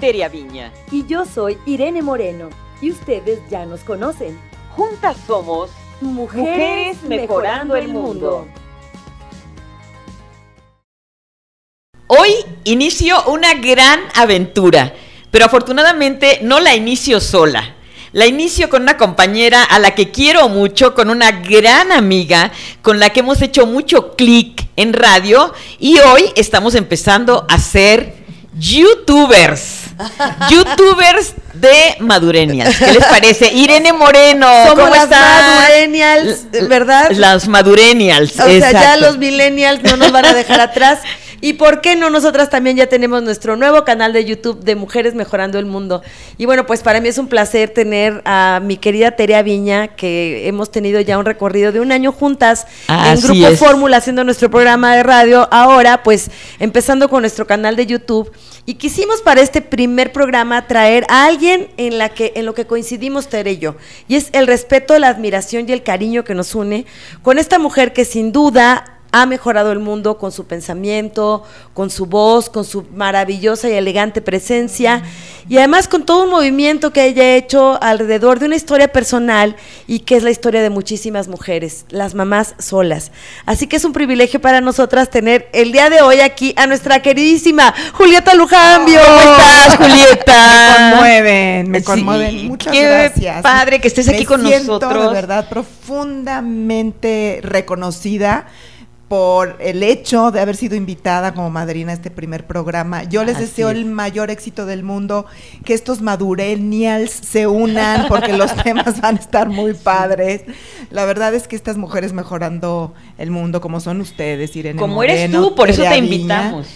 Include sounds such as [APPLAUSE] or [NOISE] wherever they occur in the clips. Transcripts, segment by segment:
Viña. Y yo soy Irene Moreno. Y ustedes ya nos conocen. Juntas somos Mujeres, mejorando el mundo. Hoy inicio una gran aventura, pero afortunadamente no la inicio sola. La inicio con una compañera a la que quiero mucho, con una gran amiga, con la que hemos hecho mucho clic en radio y hoy estamos empezando a ser youtubers. Youtubers de Madurenials. ¿Qué les parece? Irene Moreno, Somos ¿cómo las están? Madurenials, ¿verdad? Las Madurenials. o sea, ya exacto. los millennials no nos van a dejar atrás. ¿Y por qué no? Nosotras también ya tenemos nuestro nuevo canal de YouTube de Mujeres Mejorando el Mundo. Y bueno, pues para mí es un placer tener a mi querida Terea Viña, que hemos tenido ya un recorrido de un año juntas en Grupo. Fórmula haciendo nuestro programa de radio. Ahora, pues empezando con nuestro canal de YouTube. Y quisimos para este primer programa traer a alguien en, la que, en lo que coincidimos Tere y yo. Y es el respeto, la admiración y el cariño que nos une con esta mujer que sin duda ha mejorado el mundo con su pensamiento, con su voz, con su maravillosa y elegante presencia y además con todo un movimiento que ella ha hecho alrededor de una historia personal y que es la historia de muchísimas mujeres, las mamás solas. Así que es un privilegio para nosotras tener el día de hoy aquí a nuestra queridísima Julieta Lujambio. ¿Cómo estás, Julieta? [LAUGHS] Me conmueven, me Sí, conmueven. Muchas qué gracias. padre que estés Me aquí con siento, nosotros. De verdad, profundamente reconocida por el hecho de haber sido invitada como madrina a este primer programa. Yo les Así deseo es. el mayor éxito del mundo, que estos madurenials se unan [LAUGHS] porque los temas van a estar muy padres. La verdad es que estas mujeres mejorando el mundo como son ustedes, Irene Como eres tú, por eso te Aviña, invitamos.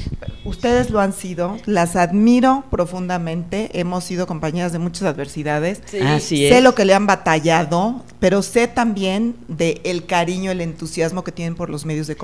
Ustedes lo han sido, las admiro profundamente, hemos sido compañeras de muchas adversidades. Sí. Así Sé es. lo que le han batallado, pero sé también de el cariño, el entusiasmo que tienen por los medios de comunicación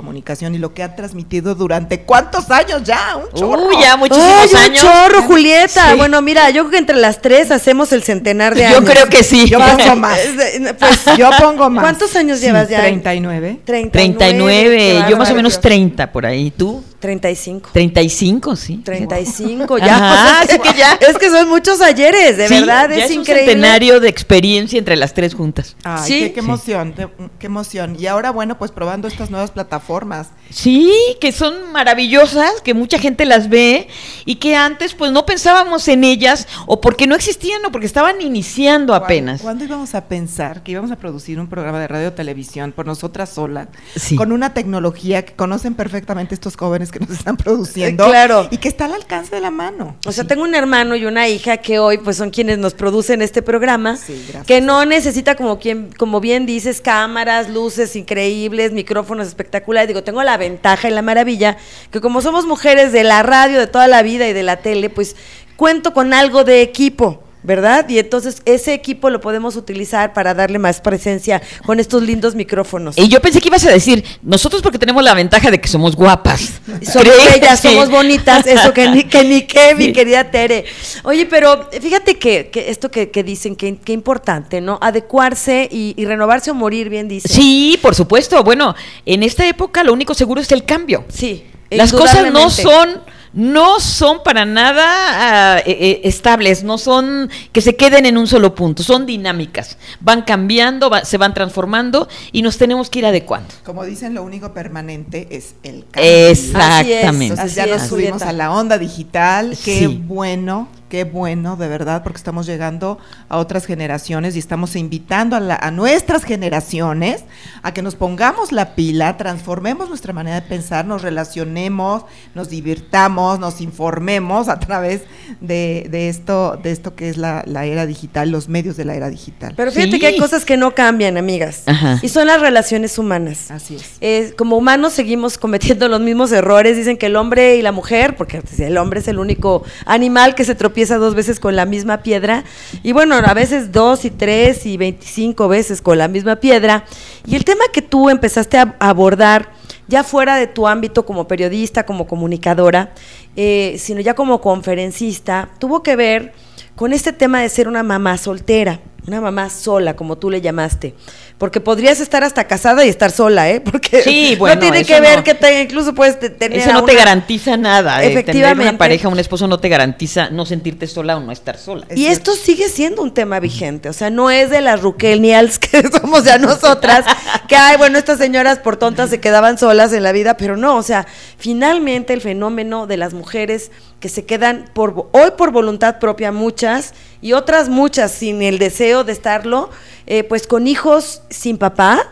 y lo que han transmitido durante cuántos años ya, un chorro. Uy, ya muchísimos ¡Ay, un años. chorro, Julieta! Sí. Bueno, mira, yo creo que entre las tres hacemos el centenar de Yo años. creo que sí. Yo pongo más. [LAUGHS] Pues, [LAUGHS] Yo pongo más. ¿Cuántos años llevas ya? 39. 39, qué yo más o menos 30 por ahí. ¿Tú? 35. 35, sí. 35, ya. Ajá, o sea, así que ya. Es que son muchos ayeres, de Sí, verdad, ya es, un increíble. centenario de experiencia entre las tres juntas. Ay, Sí. qué, qué emoción, qué, qué emoción. Y ahora, bueno, pues probando estas nuevas plataformas. Sí, que son maravillosas, que mucha gente las ve y que antes pues no pensábamos en ellas o porque no existían o porque estaban iniciando apenas. ¿Cuándo íbamos a pensar que íbamos a producir un programa de radio o televisión por nosotras solas? Sí. Con una tecnología que conocen perfectamente estos jóvenes que nos están produciendo. Eh, claro. Y que está al alcance de la mano. O sea, tengo un hermano y una hija que hoy pues son quienes nos producen este programa, Sí, gracias. que no necesita como quien como bien dices cámaras, luces increíbles, micrófonos espectaculares. Digo, tengo la ventaja y la maravilla que como somos mujeres de la radio de toda la vida y de la tele, pues cuento con algo de equipo. ¿Verdad? Y entonces ese equipo lo podemos utilizar para darle más presencia con estos lindos micrófonos. Y yo pensé que ibas a decir, nosotros porque tenemos la ventaja de que somos guapas. Somos bellas, somos bonitas, eso que ni que, ni [LAUGHS] mi Sí. querida Tere. Oye, pero fíjate que, que esto que, que dicen, que, que importante, ¿no? Adecuarse y, y renovarse o morir, bien dice. Sí, por supuesto. Bueno, en esta época lo único seguro es el cambio. Sí. Las cosas no son, no son para nada eh, eh, estables, no son que se queden en un solo punto, son dinámicas, van cambiando, va- se van transformando y nos tenemos que ir adecuando. Como dicen, lo único permanente es el cambio. Exactamente. Entonces Así ya nos subimos a la onda digital. Qué Sí. bueno, qué bueno, de verdad, porque estamos llegando a otras generaciones y estamos invitando a, la- a nuestras generaciones a que nos pongamos la pila, transformemos nuestra manera de pensar, nos relacionemos, nos divirtamos, nos informemos a través de, de esto, de esto que es la, la era digital, los medios de la era digital. Pero fíjate Sí. que hay cosas que no cambian, amigas. Ajá. Y son las relaciones humanas. Así es. Eh, como humanos seguimos cometiendo los mismos errores. Dicen que el hombre y la mujer, porque el hombre es el único animal que se tropieza dos veces con la misma piedra. Y bueno, a veces dos y tres y veinticinco veces con la misma piedra. Y el tema que tú empezaste a abordar, ya fuera de tu ámbito como periodista, como comunicadora, eh, sino ya como conferencista, tuvo que ver con este tema de ser una mamá soltera. Una mamá sola, como tú le llamaste. Porque podrías estar hasta casada y estar sola, ¿eh? Porque Sí, [LAUGHS] bueno, no tiene que ver no. que te- incluso puedes te- tener Eso a no te garantiza nada. eh, Tener Efectivamente. una pareja, un esposo no te garantiza no sentirte sola o no estar sola. Es Y cierto. esto sigue siendo un tema vigente, o sea, no es de las Rukelnials [LAUGHS] que somos ya nosotras, que ay, bueno, estas señoras por tontas se quedaban solas en la vida, pero no, o sea, finalmente el fenómeno de las mujeres que se quedan por hoy por voluntad propia muchas y otras muchas sin el deseo de estarlo, eh, pues con hijos sin papá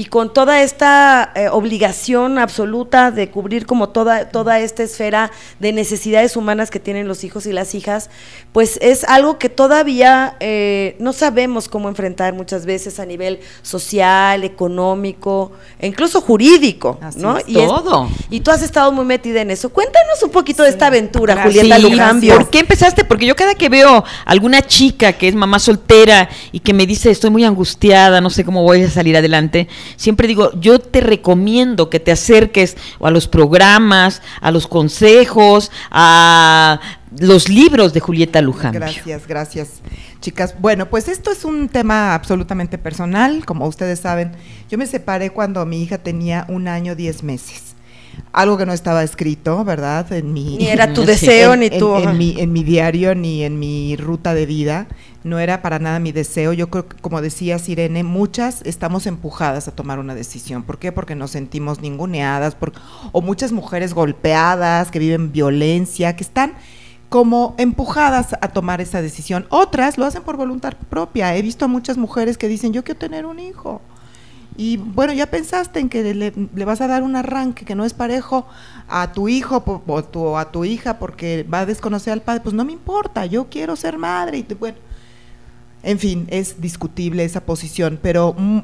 y con toda esta eh, obligación absoluta de cubrir como toda, toda esta esfera de necesidades humanas que tienen los hijos y las hijas, pues es algo que todavía eh, no sabemos cómo enfrentar muchas veces a nivel social, económico, e incluso jurídico, Así ¿no? es. Y es- Todo. y tú has estado muy metida en eso. Cuéntanos un poquito de esta aventura, gracias. Julieta Lujambio. ¿Por qué empezaste? Porque yo cada que veo alguna chica que es mamá soltera y que me dice estoy muy angustiada, no sé cómo voy a salir adelante, siempre digo, yo te recomiendo que te acerques a los programas, a los consejos, a los libros de Julieta Luján. Gracias, gracias, chicas. Bueno, pues esto es un tema absolutamente personal, como ustedes saben. Yo me separé cuando mi hija tenía un año, diez meses. Algo que no estaba escrito, ¿verdad? En mi, Ni era tu Sí. deseo, en, ni en- tu... en mi, en mi diario ni en mi ruta de vida. No era para nada mi deseo. Yo creo que, como decía Sirene, muchas estamos empujadas a tomar una decisión. ¿Por qué? Porque nos sentimos ninguneadas, por- o muchas mujeres golpeadas, que viven violencia, que están como empujadas a tomar esa decisión. Otras lo hacen por voluntad propia. He visto a muchas mujeres que dicen, yo quiero tener un hijo. Y bueno, ya pensaste en que le, vas a dar un arranque que no es parejo a tu hijo o tu- a tu hija porque va a desconocer al padre. Pues no me importa, yo quiero ser madre. Y bueno, en fin, es discutible esa posición. Pero mm,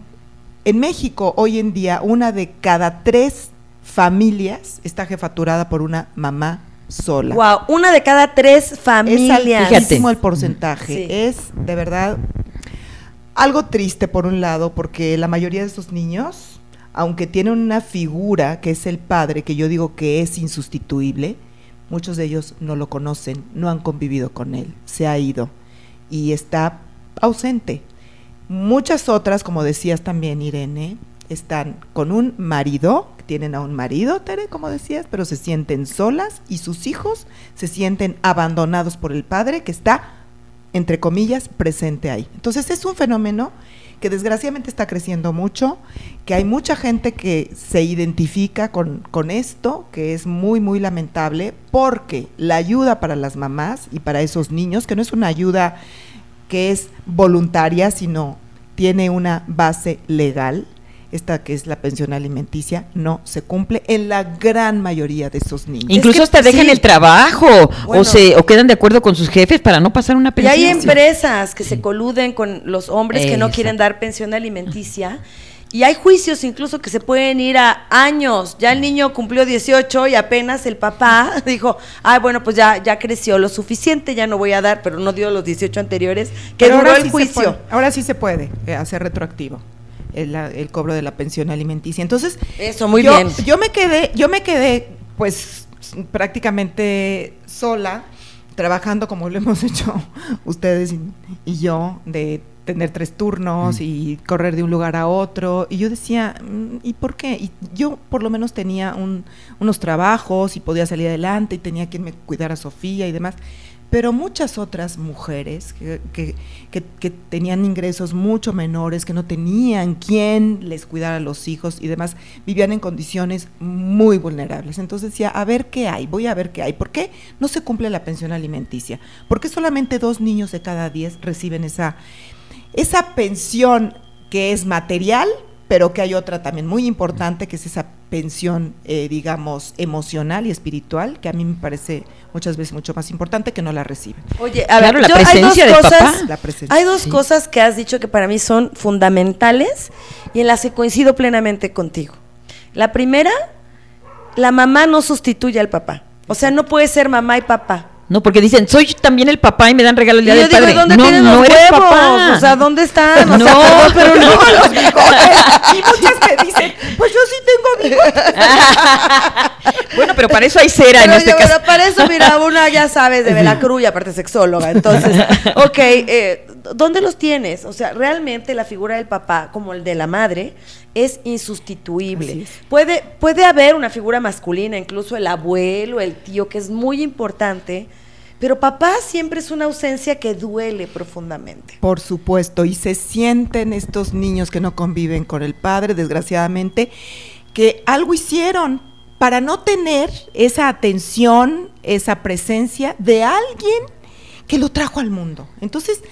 en México, hoy en día, una de cada tres familias está jefaturada por una mamá sola. Wow, una de cada tres Es familias. altísimo Fíjate. el porcentaje. Sí. Es de verdad algo triste por un lado, porque la mayoría de estos niños, aunque tienen una figura que es el padre, que yo digo que es insustituible, muchos de ellos no lo conocen, no han convivido con él, se ha ido y está ausente. Muchas otras, como decías también, Irene, están con un marido, tienen a un marido, Tere, como decías, pero se sienten solas y sus hijos se sienten abandonados por el padre que está, entre comillas, presente ahí. Entonces es un fenómeno que desgraciadamente está creciendo mucho, que hay mucha gente que se identifica con, con esto, que es muy, muy lamentable, porque la ayuda para las mamás y para esos niños, que no es una ayuda que es voluntaria, sino tiene una base legal, esta que es la pensión alimenticia, no se cumple en la gran mayoría de esos niños. Incluso que hasta dejan sí. el trabajo Bueno. o se o quedan de acuerdo con sus jefes para no pasar una Y pensión. hay empresas que se coluden con los hombres que no quieren dar pensión alimenticia. Y hay juicios incluso que se pueden ir a años. Ya el niño cumplió 18 y apenas el papá [LAUGHS] dijo, ay, bueno, pues ya, ya creció lo suficiente, ya no voy a dar, pero no dio los 18 anteriores, que Pero duró ahora el sí juicio. puede- ahora sí se puede eh, hacer retroactivo el, cobro de la pensión alimenticia. Entonces, Eso, muy yo, bien. Yo me quedé, yo me quedé, pues, prácticamente sola, trabajando como lo hemos [LAUGHS] hecho ustedes y, y yo, de tener tres turnos y correr de un lugar a otro. Y yo decía, mm, ¿y por qué? Y yo por lo menos tenía un- unos trabajos y podía salir adelante y tenía quien me cuidara a Sofía y demás. Pero muchas otras mujeres que, que- que- que tenían ingresos mucho menores, que no tenían quien les cuidara a los hijos y demás, vivían en condiciones muy vulnerables. Entonces decía, a ver qué hay, voy a ver qué hay. ¿Por qué no se cumple la pensión alimenticia? ¿Por qué solamente dos niños de cada diez reciben esa, esa pensión que es material, pero que hay otra también muy importante, que es esa pensión, eh, digamos, emocional y espiritual, que a mí me parece muchas veces mucho más importante que no la reciben. Oye, a Claro, ver, la yo- hay dos presencia del cosas, papá. La presencia. hay dos Sí. cosas que has dicho que para mí son fundamentales y en las que coincido plenamente contigo. La primera, la mamá no sustituye al papá. O sea, no puede ser mamá y papá. No, porque dicen, soy también el papá y me dan regalo el Y día yo del digo, padre. ¿y dónde no, tienen no los eres huevos? papá. O sea, ¿dónde están? O sea, [LAUGHS] No, perdón, pero no. [LAUGHS] [LAUGHS] los bigotes. Y muchas me dicen, pues yo sí tengo bigotes. bueno, pero para eso hay cera en Pero este yo, caso. pero para eso, mira, una ya sabes de Veracruz y aparte sexóloga. Entonces, ok, eh, ¿dónde los tienes? O sea, realmente la figura del papá, como el de la madre, es insustituible. Es. Puede, puede haber una figura masculina, incluso el abuelo, el tío, que es muy importante, pero papá siempre es una ausencia que duele profundamente. Por supuesto, y se sienten estos niños que no conviven con el padre, desgraciadamente, que algo hicieron para no tener esa atención, esa presencia de alguien que lo trajo al mundo. Entonces,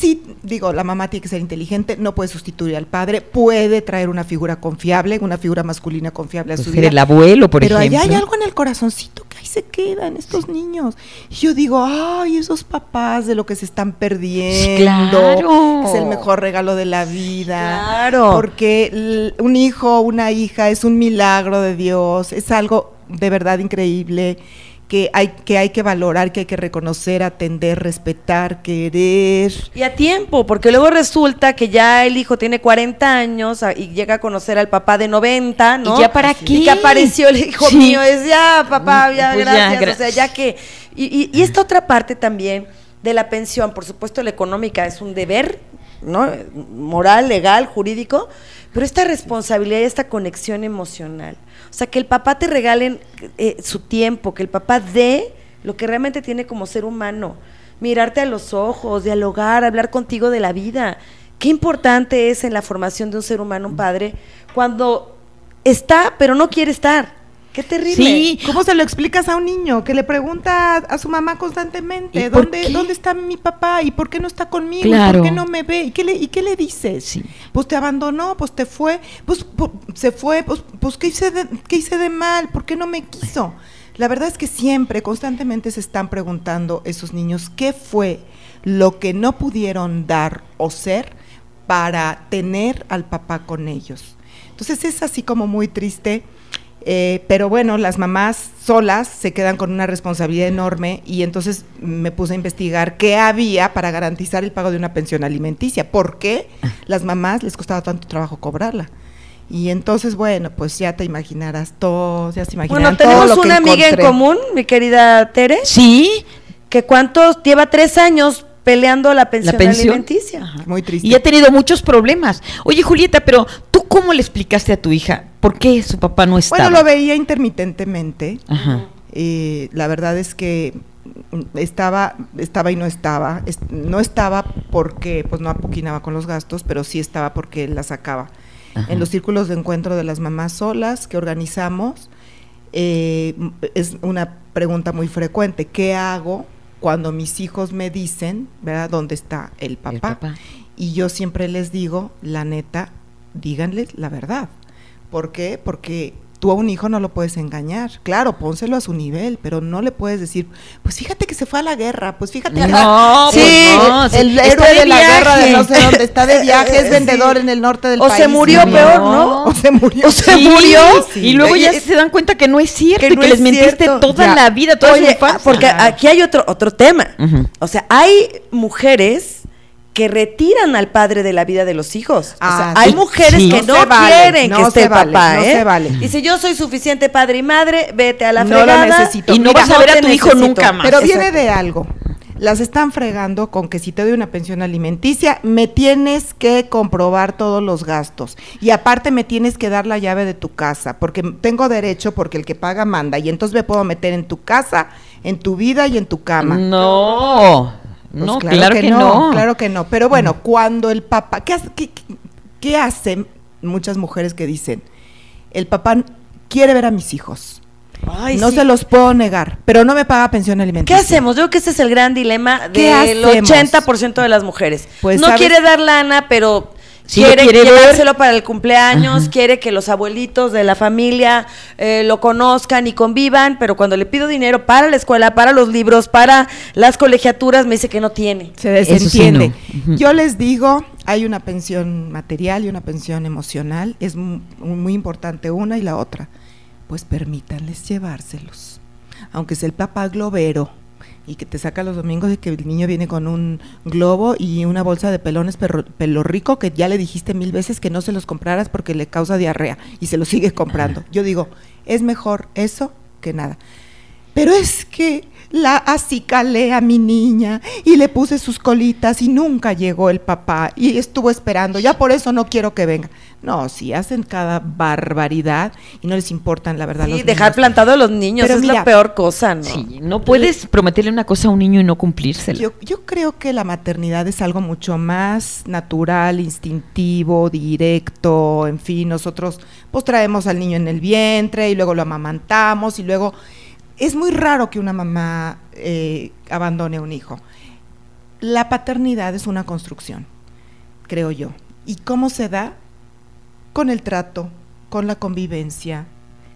sí, digo, la mamá tiene que ser inteligente, no puede sustituir al padre, puede traer una figura confiable, una figura masculina confiable a Pues su ser vida. el abuelo, por Pero ejemplo. allá hay algo en el corazoncito que ahí se quedan estos niños. Y yo digo, ay, esos papás de lo que se están perdiendo. Claro. Es el mejor regalo de la vida. Claro. Porque un hijo, una hija es un milagro de Dios, es algo de verdad increíble que hay que, hay que valorar, que hay que reconocer, atender, respetar, querer. Y a tiempo, porque luego resulta que ya el hijo tiene 40 años a- y llega a conocer al papá de 90, ¿no? ¿Y ya para Y qué? que apareció el hijo Sí. mío, es ya, papá, ya, Pues ya, gracias. gra- o sea, ya que. Y, y- y esta otra parte también de la pensión, por supuesto, la económica es un deber, ¿no? Moral, legal, jurídico, pero esta responsabilidad y esta conexión emocional. O sea, que el papá te regalen eh, su tiempo, que el papá dé lo que realmente tiene como ser humano. Mirarte a los ojos, dialogar, hablar contigo de la vida. Qué importante es en la formación de un ser humano un padre cuando está, pero no quiere estar. Qué terrible. Sí, ¿Cómo se lo explicas a un niño que le pregunta a, su mamá constantemente, ¿Y por ¿dónde? ¿dónde está mi papá? ¿Y por qué no está conmigo? ¿Y por qué no me ve? ¿Y qué le, y qué le dices? Sí. Pues te abandonó, pues te fue, pues, pu- se fue, pues, pues ¿qué, hice de, ¿qué hice de mal? ¿Por qué no me quiso? La verdad es que siempre, constantemente se están preguntando esos niños qué fue lo que no pudieron dar o ser para tener al papá con ellos. Entonces es así como muy triste, eh, pero bueno, las mamás solas se quedan con una responsabilidad enorme y entonces me puse a investigar qué había para garantizar el pago de una pensión alimenticia, por qué las mamás les costaba tanto trabajo cobrarla. Y entonces, bueno, pues ya te imaginarás todo, ya se imaginarán Bueno, todo tenemos que una amiga en común, mi querida Tere, Sí, que cuántos lleva tres años peleando la pensión, la pensión. alimenticia. Ajá. Muy triste. Y ha tenido muchos problemas. Oye, Julieta, pero ¿tú cómo le explicaste a tu hija por qué su papá no estaba? Bueno, lo veía intermitentemente. Ajá. Eh, la verdad es que estaba, estaba y no estaba. Es- no estaba porque pues no apoquinaba con los gastos, pero sí estaba porque la sacaba. Ajá. En los círculos de encuentro de las mamás solas que organizamos, eh, es una pregunta muy frecuente. ¿Qué hago cuando mis hijos me dicen, ¿verdad?, dónde está el papá? El papá. Y yo siempre les digo, la neta, díganles la verdad. ¿Por qué? Porque tú a un hijo no lo puedes engañar. Claro, pónselo a su nivel, pero no le puedes decir, pues fíjate que se fue a la guerra, pues fíjate No, [LAUGHS] sí, pues no, sí, el héroe de de, la viaje. guerra de no sé [LAUGHS] dónde está de viaje, es Sí. vendedor en el norte del O país. se murió No. peor, ¿no? O se murió. O se Sí, murió. Y luego ya se dan cuenta que no es cierto que que es les mentiste cierto. toda Ya. la vida, toda su Oye, infancia. porque aquí hay otro otro tema. O sea, hay mujeres que retiran al padre de la vida de los hijos. Ah, o sea, sí. hay mujeres Sí. que No no, se vale, quieren no que esté se el vale, papá, no ¿eh? se vale. Dice, yo soy suficiente padre y madre, vete a la No lo fregada. necesito. Y no Mira, vas a ver a tu hijo nunca más. Pero Exacto. viene de algo. Las están fregando con que si te doy una pensión alimenticia, me tienes que comprobar todos los gastos. Y aparte me tienes que dar la llave de tu casa, porque tengo derecho, porque el que paga manda. Y entonces me puedo meter en tu casa, en tu vida y en tu cama. No, Pues no, claro, que, no. Claro que no. Pero bueno, cuando el papá, ¿qué, qué- qué- qué hacen muchas mujeres que dicen? El papá quiere ver a mis hijos. Ay, no sí. se los puedo negar, pero no me paga pensión ¿Qué alimenticia. hacemos? Yo creo que ese es el gran dilema ¿Qué del hacemos? 80% de las mujeres. Pues, no ¿sabes? quiere dar lana, pero Sí quiere, quiere ver. llevárselo para el cumpleaños, Ajá. quiere que los abuelitos de la familia eh, lo conozcan y convivan, pero cuando le pido dinero para la escuela, para los libros, para las colegiaturas, me dice que no tiene. Se sí, desentiende. no. Yo les digo, hay una pensión material y una pensión emocional. Es mu- muy importante una y la otra. Pues permítanles llevárselos. Aunque sea el papá globero y que te saca los domingos y que el niño viene con un globo y una bolsa de pelones perro- pelo rico que ya le dijiste mil veces que no se los compraras porque le causa diarrea y se los sigue comprando. Yo digo, es mejor eso que nada. Pero es que la acicalé a mi niña y le puse sus colitas y nunca llegó el papá y estuvo esperando, ya por eso no quiero que venga. No, si hacen cada barbaridad y no les importan la verdad Sí, los dejar niños. plantado a los niños Pero es la peor cosa, ¿no? Sí, no puedes prometerle una cosa a un niño y no cumplírsela. Yo, yo creo que la maternidad es algo mucho más natural, instintivo, directo, en fin, nosotros pues traemos al niño en el vientre y luego lo amamantamos y luego es muy raro que una mamá eh, abandone a un hijo. La paternidad es una construcción, creo yo. ¿Y cómo se da? Con el trato, con la convivencia,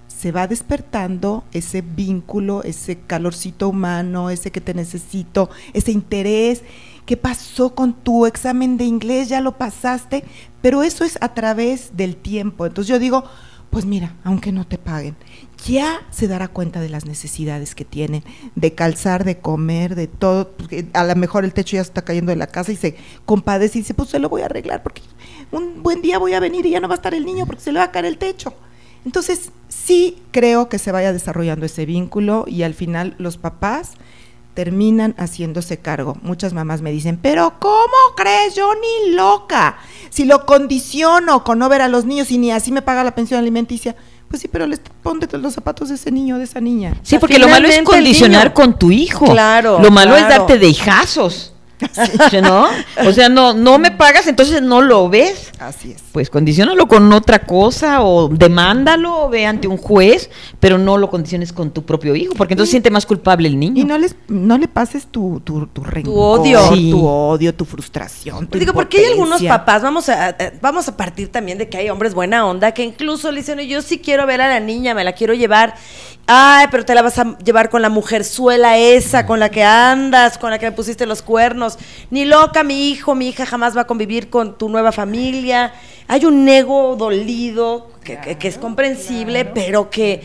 se va despertando ese vínculo, ese calorcito humano, ese que te necesito, ese interés. ¿Qué pasó con tu examen de inglés? Ya lo pasaste, pero eso es a través del tiempo. Entonces yo digo, pues mira, aunque no te paguen, ya se dará cuenta de las necesidades que tienen, de calzar, de comer, de todo. A lo mejor el techo ya está cayendo de la casa y se compadece y dice, pues se lo voy a arreglar porque un buen día voy a venir y ya no va a estar el niño porque se le va a caer el techo. Entonces, sí creo que se vaya desarrollando ese vínculo y al final los papás terminan haciéndose cargo. Muchas mamás me dicen, pero ¿cómo crees? Yo ni loca. Si lo condiciono con no ver a los niños y ni así me paga la pensión alimenticia, pues sí, pero les ponte los zapatos de ese niño, de esa niña. Sí, sea, porque lo malo es condicionar con tu hijo. Claro, Lo malo es darte de hijazos. [LAUGHS] Sí, ¿No? O sea, no, no me pagas, entonces no lo ves. Así es. Pues condicionalo con otra cosa o demándalo, o ve ante un juez, pero no lo condiciones con tu propio hijo, porque entonces siente más culpable el niño. Y no les no le pases tu, tu, tu rencor, odio. Sí. tu odio, tu frustración. tu Pues digo, porque hay algunos papás, vamos a, a- vamos a partir también de que hay hombres buena onda, que incluso le dicen, yo sí quiero ver a la niña, me la quiero llevar. Ay, pero te la vas a llevar con la mujerzuela esa, con la que andas, con la que me pusiste los cuernos. Ni loca, mi hijo, mi hija jamás va a convivir con tu nueva familia. Hay un ego dolido, que, es comprensible, pero que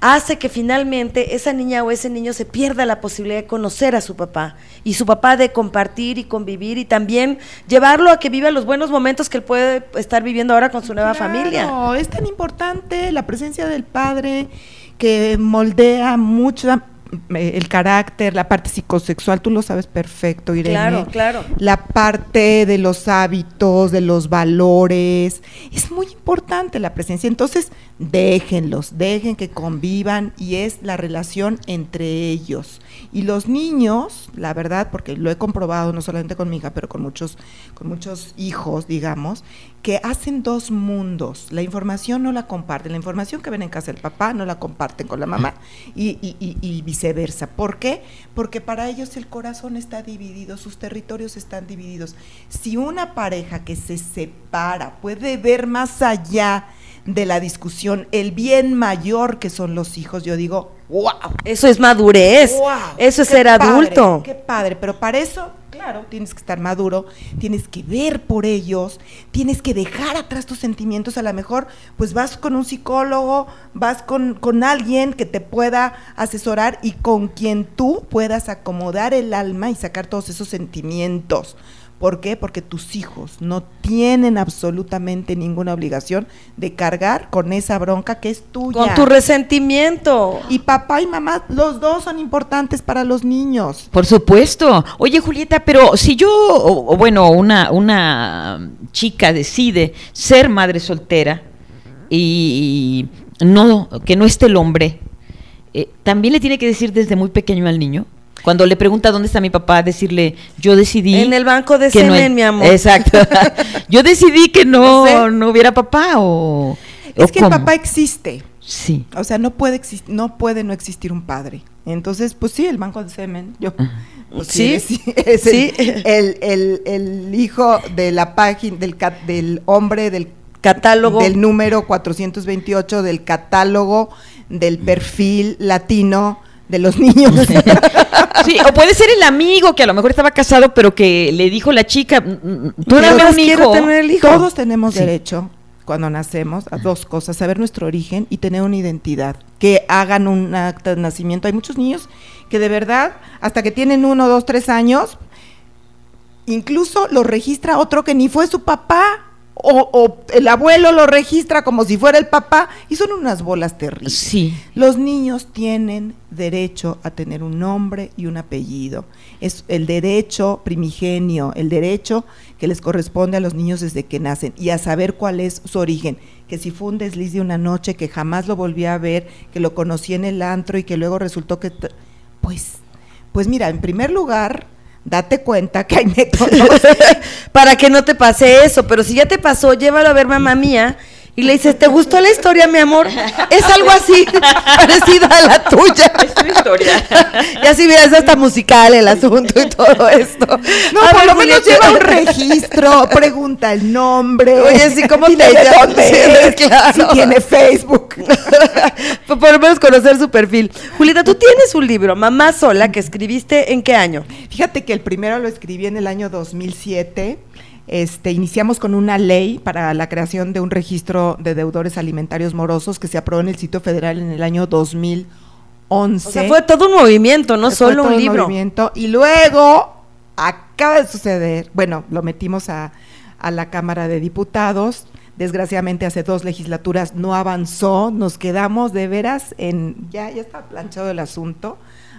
hace que finalmente esa niña o ese niño se pierda la posibilidad de conocer a su papá y su papá de compartir y convivir y también llevarlo a que viva los buenos momentos que él puede estar viviendo ahora con su nueva Claro, familia. Es tan importante la presencia del padre que moldea mucho eh, el carácter, la parte psicosexual, tú lo sabes perfecto, Irene. Claro, claro. La parte de los hábitos, de los valores, es muy importante la presencia. Entonces, déjenlos, dejen que convivan y es la relación entre ellos. Y los niños, la verdad, porque lo he comprobado no solamente con mi hija, pero con muchos, con muchos hijos, digamos, que hacen dos mundos. La información no la comparten, la información que ven en casa del papá no la comparten con la mamá y, y- y- y viceversa. ¿Por qué? Porque para ellos el corazón está dividido, sus territorios están divididos. Si una pareja que se separa puede ver más allá de la discusión el bien mayor que son los hijos, yo digo, wow. Eso es madurez. Wow, eso es ser padre, adulto. Qué padre, pero para eso, claro, tienes que estar maduro, tienes que ver por ellos, tienes que dejar atrás tus sentimientos. A lo mejor, pues vas con un psicólogo, vas con, con alguien que te pueda asesorar y con quien tú puedas acomodar el alma y sacar todos esos sentimientos. ¿Por qué? Porque tus hijos no tienen absolutamente ninguna obligación de cargar con esa bronca que es tuya. Con tu resentimiento. Y papá y mamá, los dos son importantes para los niños. Por supuesto. Oye, Julieta, pero si yo, o, o bueno, una, una chica decide ser madre soltera y no, que no esté el hombre, eh, también le tiene que decir desde muy pequeño al niño. Cuando le pregunta dónde está mi papá, decirle, yo decidí. En el banco de no semen, es- mi amor. Exacto. [LAUGHS] yo decidí que no, sé. no hubiera papá o. Es o que el papá existe. Sí. O sea, no puede, no puede no existir un padre. Entonces, pues sí, el banco de semen. Yo, pues Sí, es, [LAUGHS] es sí. El, el, el- hijo de la página, del, del hombre del Catálogo. del número 428 del catálogo del perfil latino de los niños. [LAUGHS] Sí, o puede ser el amigo que a lo mejor estaba casado, pero que le dijo la chica, "Mm, mm, tú Pero dame un quiero hijo. tener el hijo. Todos tenemos Sí. derecho, cuando nacemos, a dos cosas, saber nuestro origen y tener una identidad, que hagan un acta de nacimiento. Hay muchos niños que de verdad, hasta que tienen uno, dos, tres años, incluso lo registra otro que ni fue su papá o, o el abuelo lo registra como si fuera el papá y son unas bolas terribles. Sí. Los niños tienen derecho a tener un nombre y un apellido. Es el derecho primigenio, el derecho que les corresponde a los niños desde que nacen y a saber cuál es su origen. Que si fue un desliz de una noche, que jamás lo volví a ver, que lo conocí en el antro y que luego resultó que... Pues, pues mira, en primer lugar, date cuenta que me conoces. [LAUGHS] para que no te pase eso, pero si ya te pasó, llévalo a ver mamá mía y le dices, ¿te gustó la historia, mi amor? Es algo así, [LAUGHS] parecido a la tuya. Es tu historia. [LAUGHS] y así miras hasta musical el asunto y todo esto. No, A por ver, lo menos lleva un registro, pregunta el nombre. Oye, sí, ¿cómo te llamas? Sí, [LAUGHS] claro. Si tiene Facebook. por por lo menos conocer su perfil. Julieta, tú tienes un libro, Mamá Sola, que escribiste en qué año? Fíjate que el primero lo escribí en el año 2007. Este, iniciamos con una ley para la creación de un registro de deudores alimentarios morosos que se aprobó en el sitio federal en el año 2011. O sea, fue todo un movimiento, no Fue solo todo un libro. movimiento. Y luego acaba de suceder, bueno, lo metimos a, a la Cámara de Diputados. Desgraciadamente hace dos legislaturas no avanzó, nos quedamos de veras en, ya, ya está planchado el asunto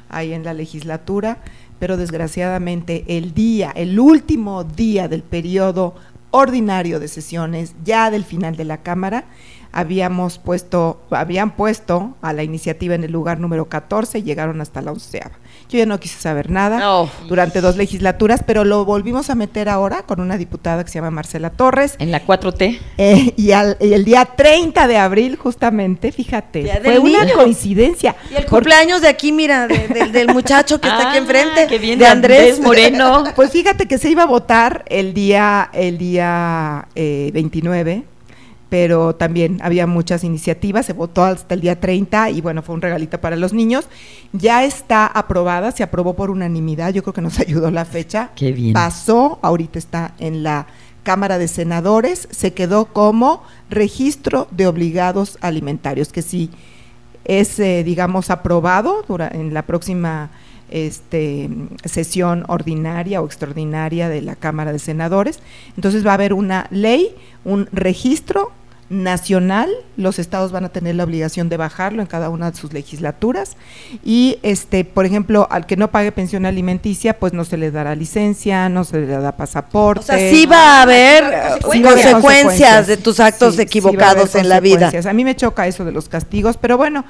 ahí en la legislatura, pero desgraciadamente el día, el último día del periodo ordinario de sesiones, ya del final de la Cámara, habíamos puesto, habían puesto a la iniciativa en el lugar número 14 y llegaron hasta la onceava. Yo ya no quise saber nada No. durante dos legislaturas, pero lo volvimos a meter ahora con una diputada que se llama Marcela Torres. En la 4T. eh, y, al- y el día 30 de abril, justamente, fíjate, fue una niño. coincidencia. Y el Por- cumpleaños de aquí, mira, de- del- del [LAUGHS] muchacho que está aquí Ah, enfrente, de Andrés Moreno. Pues fíjate que se iba a votar el día, el día eh, 29, pero también había muchas iniciativas, se votó hasta el día 30 y bueno, fue un regalito para los niños. Ya está aprobada, se aprobó por unanimidad, yo creo que nos [LAUGHS] ayudó la fecha. Qué bien. Pasó, ahorita está en la Cámara de Senadores, se quedó como registro de obligados alimentarios, que sí es, eh, digamos, aprobado en la próxima este, sesión ordinaria o extraordinaria de la Cámara de Senadores. Entonces va a haber una ley, un registro nacional, los estados van a tener la obligación de bajarlo en cada una de sus legislaturas y este, por ejemplo, al que no pague pensión alimenticia, pues no se le dará licencia, no se le da pasaporte. O sea, sí va a haber eh, consecuencias de tus actos Sí, equivocados en la vida. A mí me choca eso de los castigos, pero bueno,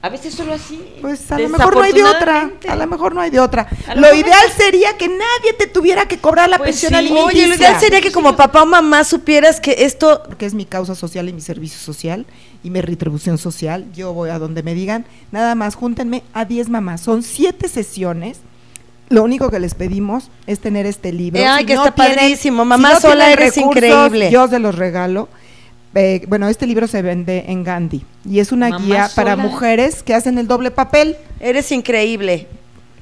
A veces solo así. pues a lo mejor no hay de otra. A lo mejor no hay de otra. Lo ideal sería que nadie te tuviera que cobrar la Pues pensión sí. alimenticia. Oye, lo ideal sería que como papá o mamá supieras que esto porque es mi causa social y mi servicio social y mi retribución social. Yo voy a donde me digan, nada más, júntenme a 10 mamás. Son siete sesiones. Lo único que les pedimos es tener este libro. Eh, ay, que está tienen- padrísimo. Mamá sola, eres increíble. Yo se los regalo. Eh, bueno, este libro se vende en Gandhi y es una Mamá guía para sola. mujeres que hacen el doble papel. eres increíble.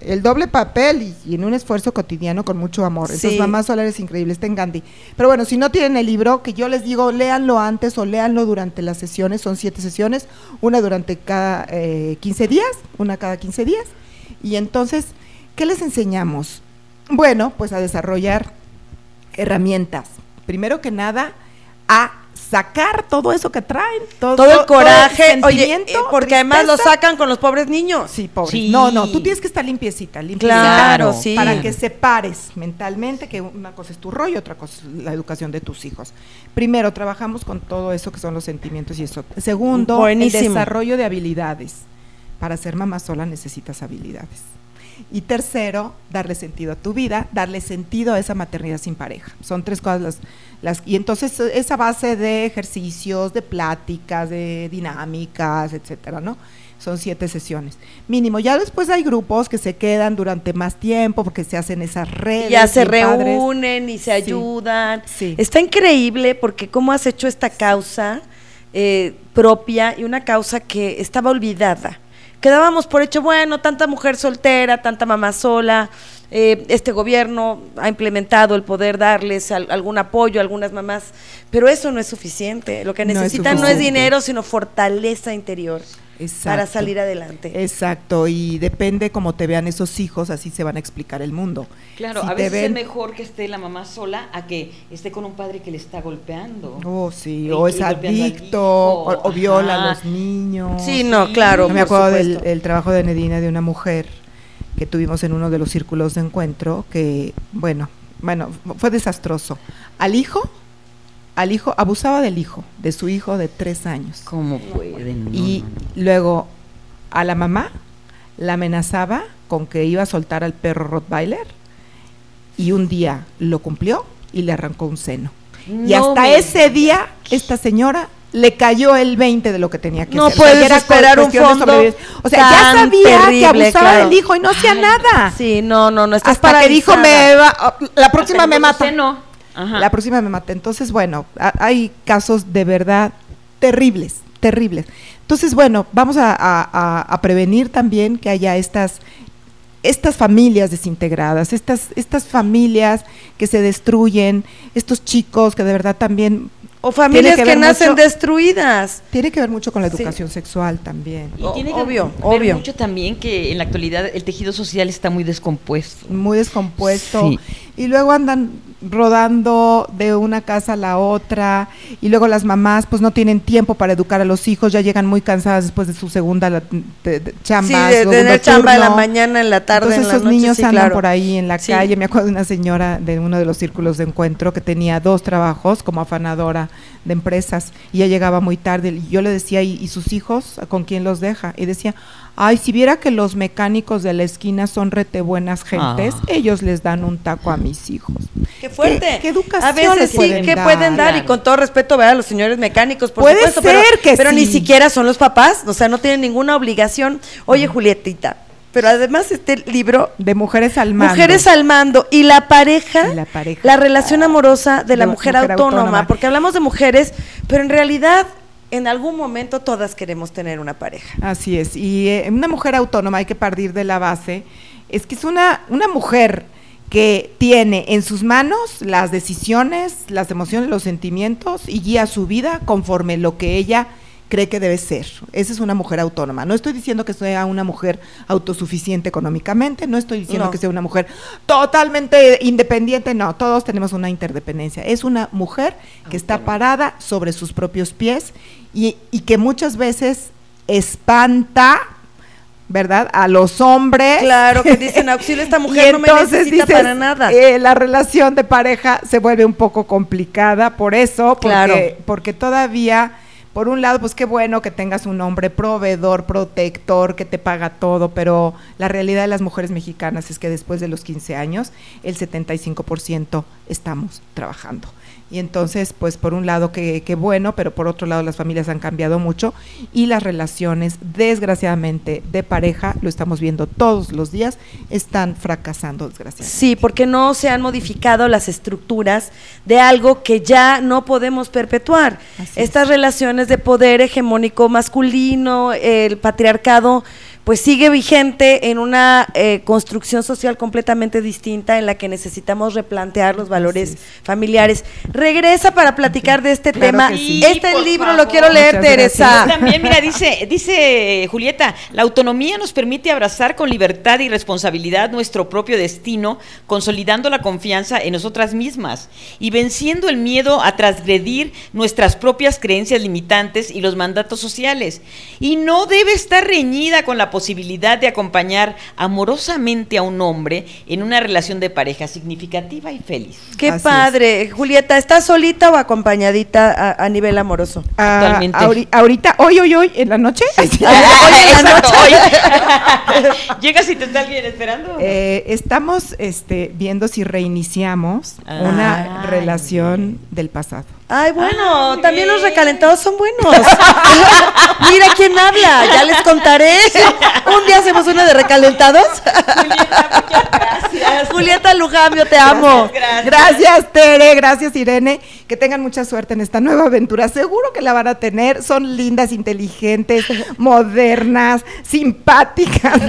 El doble papel y, y en un esfuerzo cotidiano con mucho amor. Entonces, Sí. Mamá Solar es increíble, está en Gandhi. Pero bueno, si no tienen el libro, que yo les digo, léanlo antes o léanlo durante las sesiones, son siete sesiones, una durante cada eh, 15 días, una cada 15 días. Y entonces, ¿qué les enseñamos? Bueno, pues a desarrollar herramientas. Primero que nada, a sacar todo eso que traen, todo, Todo el coraje, oye, sentimiento, eh, porque además lo sacan con los pobres niños. Sí, pobre. Sí. No, no, tú tienes que estar limpiecita, limpiecita. Claro, sí. Para que separes mentalmente que una cosa es tu rollo, otra cosa es la educación de tus hijos. Primero, trabajamos con todo eso que son los sentimientos y eso. Segundo, Buenísimo. el desarrollo de habilidades. Para ser mamá sola necesitas habilidades. Y tercero, darle sentido a tu vida, darle sentido a esa maternidad sin pareja. Son tres cosas las, las y entonces esa base de ejercicios, de pláticas, de dinámicas, etcétera, ¿no? Son siete sesiones. Mínimo. Ya después hay grupos que se quedan durante más tiempo porque se hacen esas redes. Y ya se padres. reúnen y se Sí. ayudan. Sí. Está increíble porque cómo has hecho esta causa eh, propia y una causa que estaba olvidada. Quedábamos por hecho, bueno, tanta mujer soltera, tanta mamá sola, eh, este gobierno ha implementado el poder darles al- algún apoyo a algunas mamás, pero eso no es suficiente. Lo que No es necesitan no es dinero, sino fortaleza interior. Para Exacto. salir adelante. Exacto, y depende cómo te vean esos hijos, así se van a explicar el mundo. Claro, Si a veces es mejor que esté la mamá sola a que esté con un padre que le está golpeando. Oh, sí, Y- o es adicto, o, o viola a los niños. Sí, no, claro. Me acuerdo del el trabajo de Nedina de una mujer que tuvimos en uno de los círculos de encuentro que, bueno, bueno, fue desastroso. Al hijo, al hijo, abusaba del hijo, de su hijo de tres años. ¿Cómo pueden? y No, no, no. luego a la mamá la amenazaba con que iba a soltar al perro Rottweiler y un día lo cumplió y le arrancó un seno. y No hasta ese día esta señora le cayó el 20 de lo que tenía que No hacer. puedes Y era esperar un fondo. O sea, ya sabía que abusaba claro. del hijo y no hacía nada. Sí, no, no, no estás hasta que dijo paralizada. me va, la próxima me mata. no. Ajá. La próxima me mata. Entonces, bueno, a- hay casos de verdad terribles, terribles. Entonces, bueno, vamos a, a- a- a prevenir también que haya estas, estas familias desintegradas, estas, estas familias que se destruyen, estos chicos que de verdad también O familias que, nacen mucho- destruidas. tiene que ver mucho con la Sí. educación sexual también. Y O- tiene que obvio, ver obvio. mucho también que en la actualidad el tejido social está muy descompuesto. muy descompuesto Sí. Y luego andan rodando de una casa a la otra y luego las mamás pues no tienen tiempo para educar a los hijos, ya llegan muy cansadas después de su segunda la- de- de chamba, sí, de, tener chamba en la mañana, en la tarde, Entonces en la esos noche, niños sí, andan claro. por ahí en la Sí. calle. Me acuerdo de una señora de uno de los círculos de encuentro que tenía dos trabajos como afanadora de empresas y ella llegaba muy tarde y yo le decía, ¿y, y sus hijos con quién los deja? Y decía, ay, si viera que los mecánicos de la esquina son rete buenas gentes, Ah. ellos les dan un taco a mis hijos. Qué fuerte. ¿Qué- qué educación A veces sí, pueden que dar? pueden dar y con todo respeto ver a los señores mecánicos, por Puede supuesto, pero, ser que pero ni siquiera son los papás, o sea, no tienen ninguna obligación. Oye, Julietita, pero además este libro De mujeres al mando. Mujeres al mando y la pareja, Y la pareja. la relación amorosa de la mujer, mujer autónoma, autónoma. porque hablamos de mujeres, pero en realidad en algún momento todas queremos tener una pareja. Así es. Y eh, una mujer autónoma hay que partir de la base. Es que es una, una mujer que tiene en sus manos las decisiones, las emociones, los sentimientos y guía su vida conforme lo que ella cree que debe ser. Esa es una mujer autónoma. No estoy diciendo que sea una mujer autosuficiente económicamente, no estoy diciendo No. que sea una mujer totalmente independiente, no, todos tenemos una interdependencia. Es una mujer que está parada sobre sus propios pies y, y que muchas veces espanta, ¿verdad? A los hombres. Claro, que [LAUGHS] dicen, auxilio, esta mujer no me necesita dices, para nada. eh, la relación de pareja se vuelve un poco complicada por eso, porque, Claro. porque todavía, por un lado, pues qué bueno que tengas un hombre proveedor, protector, que te paga todo, pero la realidad de las mujeres mexicanas es que después de los 15 años, el 75% estamos trabajando. Y entonces, pues por un lado, qué qué bueno, pero por otro lado las familias han cambiado mucho y las relaciones, desgraciadamente, de pareja, lo estamos viendo todos los días, están fracasando, desgraciadamente. Sí, porque no se han modificado las estructuras de algo que ya no podemos perpetuar. Así es. Estas relaciones de poder hegemónico masculino, el patriarcado, pues sigue vigente en una eh, construcción social completamente distinta en la que necesitamos replantear los valores familiares. Regresa para platicar de este Claro tema. sí. Este por libro favor. lo quiero leer, Teresa. También, mira, dice, dice Julieta, la autonomía nos permite abrazar con libertad y responsabilidad nuestro propio destino, consolidando la confianza en nosotras mismas y venciendo el miedo a transgredir nuestras propias creencias limitantes y los mandatos sociales. Y no debe estar reñida con la posibilidad de acompañar amorosamente a un hombre en una relación de pareja significativa y feliz. Qué Así es. padre. Julieta, ¿estás solita o acompañadita a, a nivel amoroso? Ah, Actualmente. ahori- ahorita, hoy, hoy, hoy, en la noche. [LAUGHS] Hoy en la noche. [LAUGHS] hoy. Llegas y te está alguien esperando. Eh, estamos este, viendo si reiniciamos Ah. una Ay. relación del pasado. Ay, bueno, Ah, muy también los recalentados son buenos. [LAUGHS] Mira quién habla, ya les contaré. [LAUGHS] Un día hacemos una de recalentados. Julieta, muchas gracias. Julieta Lujambio, te amo. Gracias. Gracias, Tere, gracias, Irene. que tengan mucha suerte en esta nueva aventura. Seguro que la van a tener. Son lindas, inteligentes, [LAUGHS] modernas, simpáticas,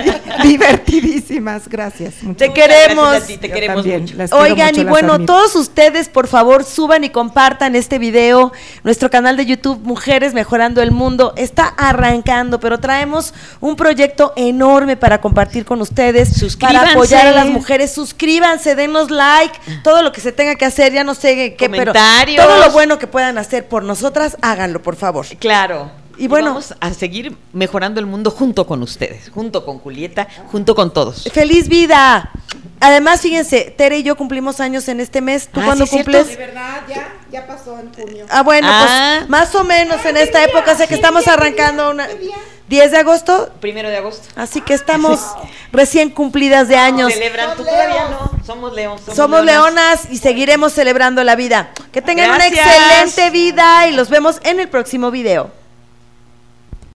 divertidísimas. Gracias. Te queremos. Gracias a ti, te Yo queremos también, mucho. Oigan, mucho, y bueno, admiro. todos ustedes, por favor, suban y compartan este video. Nuestro canal de YouTube, Mujeres Mejorando el Mundo, está arrancando, pero traemos un proyecto enorme para compartir con ustedes, para Suscríbanse. apoyar a las mujeres. Suscríbanse, denos like, todo lo que se tenga que hacer, ya no sé qué, pero Comentarios. todo lo bueno que puedan hacer por nosotras, háganlo, por favor. Claro. Y bueno- vamos a seguir mejorando el mundo junto con ustedes, junto con Julieta, junto con todos. ¡Feliz vida! Además, fíjense, Tere y yo cumplimos años en este mes. ¿Tú Ah, cuándo sí, cumples? De verdad, ya, ya pasó en junio. Ah, bueno, Ah. pues más o menos en esta época, sé que estamos arrancando una 10 de agosto, Primero de agosto. así que estamos [LAUGHS] recién cumplidas de años. Celebran, tú todavía no. Somos león. Somos leonas y seguiremos celebrando la vida. Que tengan Gracias. una excelente vida y los vemos en el próximo video.